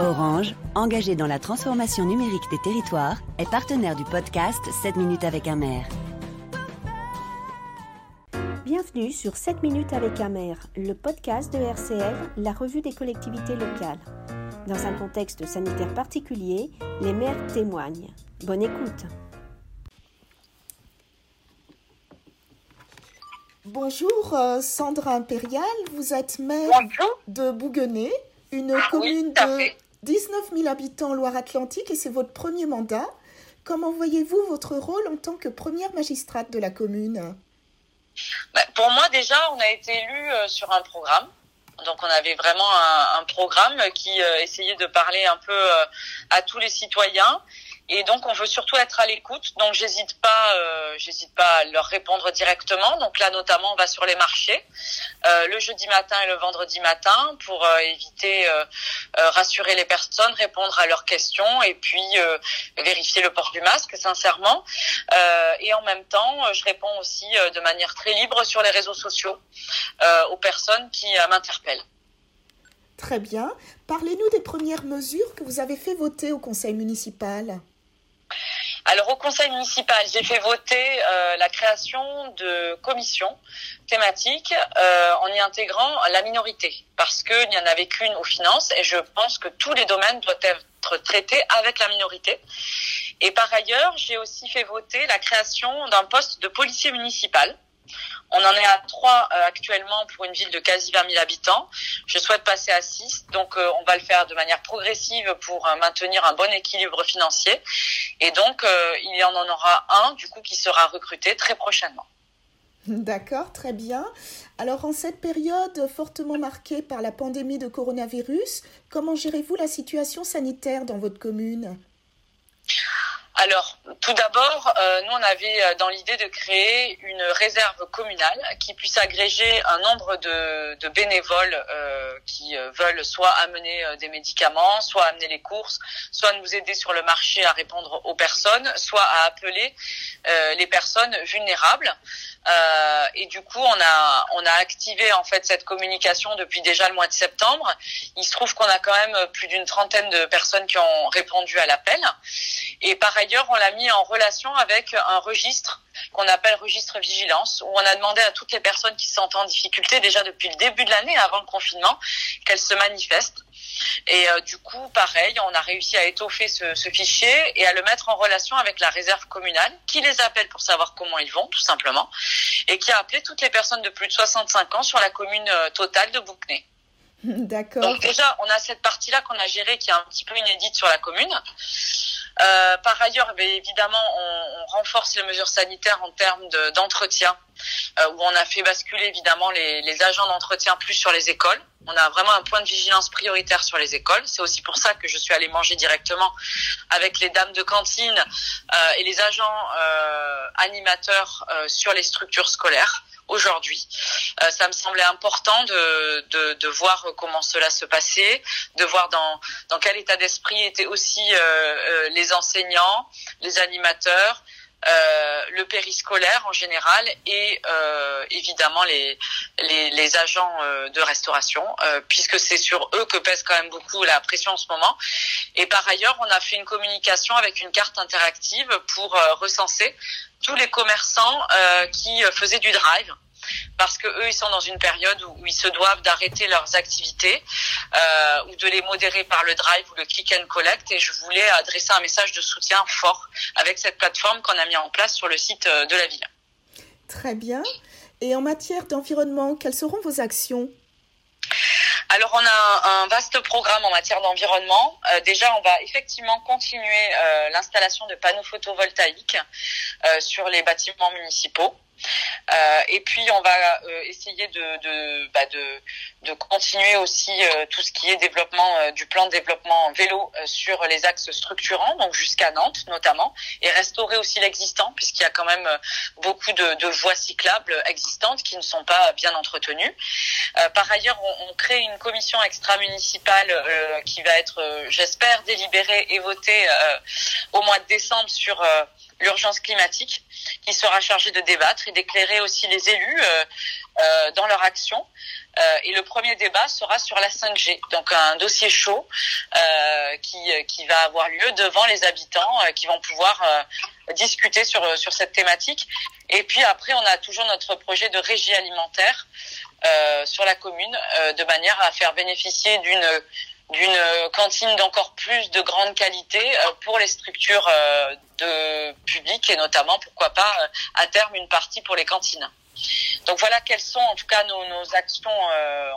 Orange, engagé dans la transformation numérique des territoires, est partenaire du podcast 7 minutes avec un maire. Bienvenue sur 7 minutes avec un maire, le podcast de RCL, la revue des collectivités locales. Dans un contexte sanitaire particulier, les maires témoignent. Bonne écoute. Bonjour euh, Sandra Impérial, vous êtes maire de Bouguenais, une Ah commune de 19 000 habitants Loire-Atlantique et c'est votre premier mandat. Comment voyez-vous votre rôle en tant que première magistrate de la commune? Bah, Pour moi, déjà, on a été élu euh, sur un programme. Donc, on avait vraiment un, un programme qui euh, essayait de parler un peu euh, à tous les citoyens. Et donc, on veut surtout être à l'écoute. Donc, j'hésite pas, euh, j'hésite pas à leur répondre directement. Donc là, notamment, on va sur les marchés euh, le jeudi matin et le vendredi matin pour euh, éviter, euh, rassurer les personnes, répondre à leurs questions et puis vérifier le port du masque, sincèrement. Et en même temps, je réponds aussi de manière très libre sur les réseaux sociaux aux personnes qui m'interpellent. Très bien. Parlez-nous des premières mesures que vous avez fait voter au conseil municipal. Alors au conseil municipal, j'ai fait voter euh, la création de commissions thématiques euh, en y intégrant la minorité, parce qu'il n'y en avait qu'une aux finances, et je pense que tous les domaines doivent être traités avec la minorité. Et par ailleurs, j'ai aussi fait voter la création d'un poste de policier municipal. On en est à trois euh, actuellement pour une ville de quasi 20 000 habitants. Je souhaite passer à six, donc euh, on va le faire de manière progressive pour euh, maintenir un bon équilibre financier. Et donc, il y en aura un, du coup, qui sera recruté très prochainement. D'accord, très bien. Alors en cette période fortement marquée par la pandémie de coronavirus, comment gérez-vous la situation sanitaire dans votre commune? Alors, tout d'abord, euh, nous, on avait euh, dans l'idée de créer une réserve communale qui puisse agréger un nombre de, bénévoles euh, qui veulent soit amener des médicaments, soit amener les courses, soit nous aider sur le marché à répondre aux personnes, soit à appeler les personnes vulnérables. Et du coup, on a on a activé en fait cette communication depuis déjà le mois de septembre. Il se trouve qu'on a quand même plus d'une trentaine de personnes qui ont répondu à l'appel. Et par ailleurs, on l'a mis en relation avec un registre qu'on appelle registre vigilance, où on a demandé à toutes les personnes qui se sentent en difficulté déjà depuis le début de l'année, avant le confinement, qu'elles se manifestent. Et euh, du coup, pareil, on a réussi à étoffer ce, ce, fichier et à le mettre en relation avec la réserve communale, qui les appelle pour savoir comment ils vont, tout simplement, et qui a appelé toutes les personnes de plus de 65 ans sur la commune euh, totale de Bouquenay. D'accord. Donc déjà, on a cette partie-là qu'on a gérée, qui est un petit peu inédite sur la commune. Euh, par ailleurs, évidemment, on, renforce les mesures sanitaires en termes d'entretien, de, euh, où on a fait basculer évidemment les, agents d'entretien plus sur les écoles. On a vraiment un point de vigilance prioritaire sur les écoles. C'est aussi pour ça que je suis allée manger directement avec les dames de cantine euh, et les agents animateurs sur les structures scolaires aujourd'hui. Euh, ça me semblait important de, de, de, voir comment cela se passait, de voir dans, dans quel état d'esprit étaient aussi euh, euh, les enseignants, les animateurs, euh, le périscolaire en général et euh, évidemment les, les, les agents euh, de restauration euh, puisque c'est sur eux que pèse quand même beaucoup la pression en ce moment. Et par ailleurs on a fait une communication avec une carte interactive pour euh, recenser tous les commerçants qui faisaient du drive parce que eux ils sont dans une période où, ils se doivent d'arrêter leurs activités euh, ou de les modérer par le drive ou le click and collect et je voulais adresser un message de soutien fort avec cette plateforme qu'on a mis en place sur le site euh, de la ville. Très bien. Et en matière d'environnement, quelles seront vos actions? Alors on a un, un, vaste programme en matière d'environnement. Euh, déjà, on va effectivement continuer euh, l'installation de panneaux photovoltaïques euh, sur les bâtiments municipaux. Euh, et puis on va euh, essayer de de, bah de, de continuer aussi euh, tout ce qui est développement du plan de développement vélo sur les axes structurants, donc jusqu'à Nantes notamment, et restaurer aussi l'existant puisqu'il y a quand même beaucoup de, voies cyclables existantes qui ne sont pas bien entretenues. Par ailleurs, on, crée une commission extra-municipale qui va être, j'espère, délibérée et votée au mois de décembre sur l'urgence climatique, qui sera chargée de débattre et d'éclairer aussi les élus euh, euh, dans leur action. et le premier débat sera sur la 5G, donc un dossier chaud qui, qui va avoir lieu devant les habitants qui vont pouvoir discuter sur, sur cette thématique. Et puis après, on a toujours notre projet de régie alimentaire sur la commune, de manière à faire bénéficier d'une d'une cantine d'encore plus de grande qualité euh, pour les structures euh, de publiques et notamment pourquoi pas euh, à terme une partie pour les cantines. Donc voilà quelles sont en tout cas nos, actions,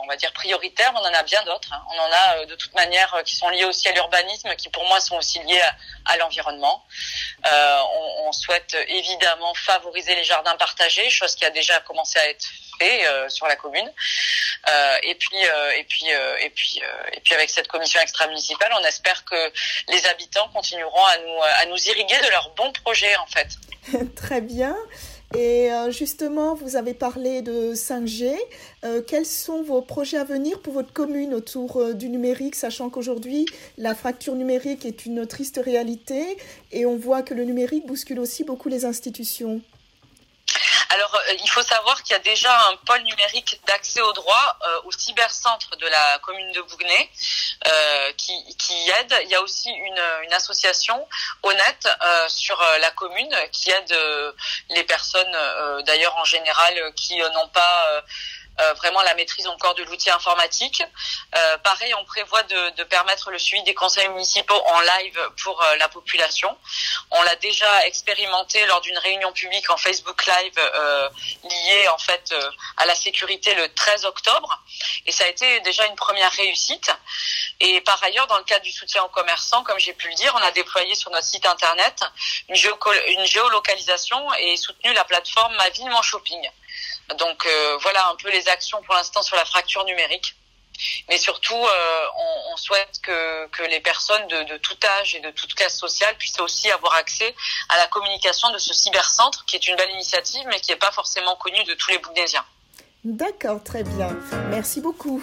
on va dire prioritaires. On en a bien d'autres. Hein. On en a de toute manière qui sont liées aussi à l'urbanisme, qui pour moi sont aussi liées à, l'environnement. On, souhaite évidemment favoriser les jardins partagés, chose qui a déjà commencé à être euh, sur la commune. Euh, et puis euh, et puis et puis et puis avec cette commission extra-municipale, on espère que les habitants continueront à nous à nous irriguer de leurs bons projets en fait. Très bien. Et justement, vous avez parlé de 5G. quels sont vos projets à venir pour votre commune autour du numérique, sachant qu'aujourd'hui, la fracture numérique est une triste réalité et on voit que le numérique bouscule aussi beaucoup les institutions? Alors, euh, il faut savoir qu'il y a déjà un pôle numérique d'accès au droit euh, au cybercentre de la commune de Bougnay euh, qui, qui, aide. Il y a aussi une association honnête sur la commune qui aide les personnes, d'ailleurs en général, qui n'ont pas euh, vraiment la maîtrise encore de l'outil informatique. Euh, pareil, on prévoit de, de, permettre le suivi des conseils municipaux en live pour euh, la population. On l'a déjà expérimenté lors d'une réunion publique en Facebook Live euh, liée en fait à la sécurité le 13 octobre, et ça a été déjà une première réussite. Et par ailleurs, dans le cadre du soutien aux commerçants, comme j'ai pu le dire, on a déployé sur notre site internet une, une géolocalisation et soutenu la plateforme Ma Ville Mon Shopping. Donc euh, voilà un peu les actions pour l'instant sur la fracture numérique. Mais surtout, euh, on, souhaite que, les personnes de, tout âge et de toute classe sociale puissent aussi avoir accès à la communication de ce cybercentre, qui est une belle initiative, mais qui n'est pas forcément connue de tous les Bougnésiens. D'accord, très bien. Merci beaucoup.